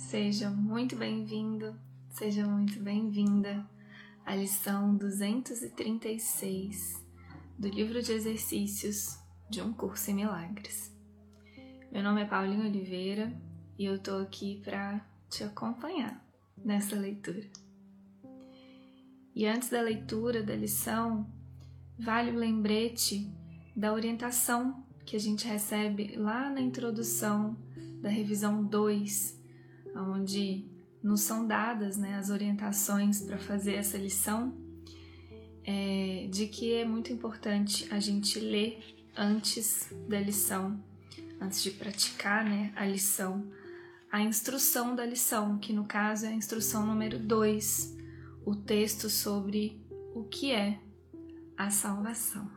Seja muito bem-vindo, seja muito bem-vinda à lição 236 do livro de exercícios de um curso em milagres. Meu nome é Paulinho Oliveira e eu tô aqui para te acompanhar nessa leitura. E antes da leitura da lição, vale o lembrete da orientação que a gente recebe lá na introdução da revisão 2 onde nos são dadas né, as orientações para fazer essa lição, é, de que é muito importante a gente ler antes da lição, antes de praticar né, a lição, a instrução da lição, que no caso é a instrução número 2, o texto sobre o que é a salvação.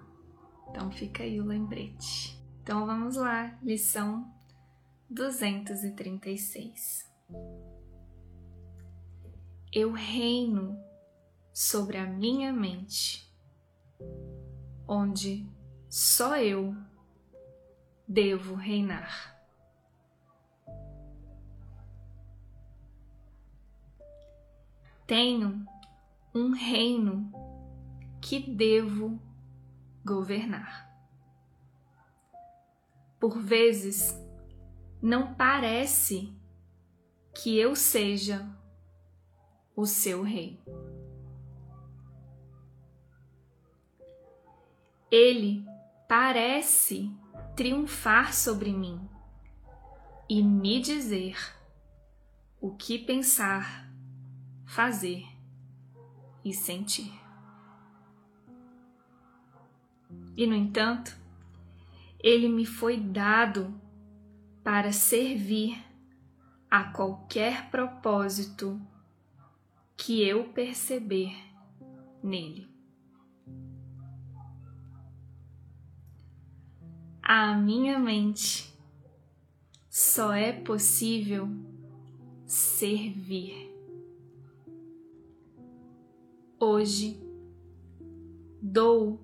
Então fica aí o lembrete. Então vamos lá, lição 236. Eu reino sobre a minha mente, onde só eu devo reinar. Tenho um reino que devo governar. Por vezes, não parece que eu seja o seu rei. Ele parece triunfar sobre mim e me dizer o que pensar, fazer e sentir. E, no entanto, ele me foi dado para servir a qualquer propósito que eu perceber nele. A minha mente só é possível servir. Hoje dou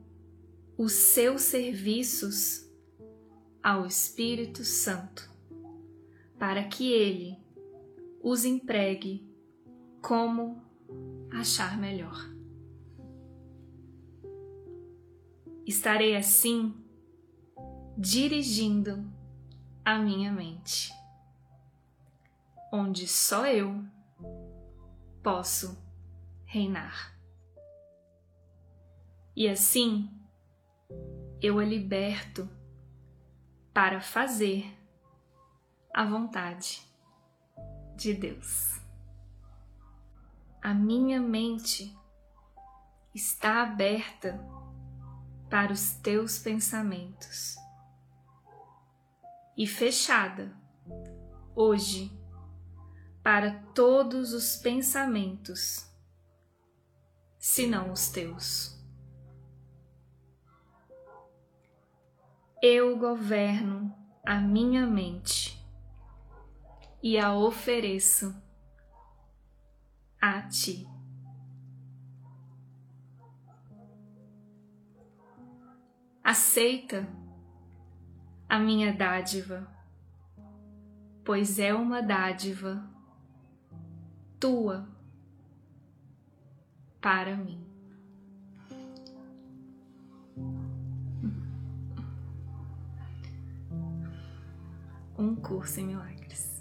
os seus serviços ao Espírito Santo para que ele os empregue como achar melhor. Estarei assim dirigindo a minha mente, onde só eu posso reinar. E assim eu a liberto para fazer a vontade de Deus. A minha mente está aberta para os teus pensamentos e fechada hoje para todos os pensamentos, senão os teus. Eu governo a minha mente e a ofereço a ti. Aceita a minha dádiva, pois é uma dádiva tua para mim. Um curso em milagres.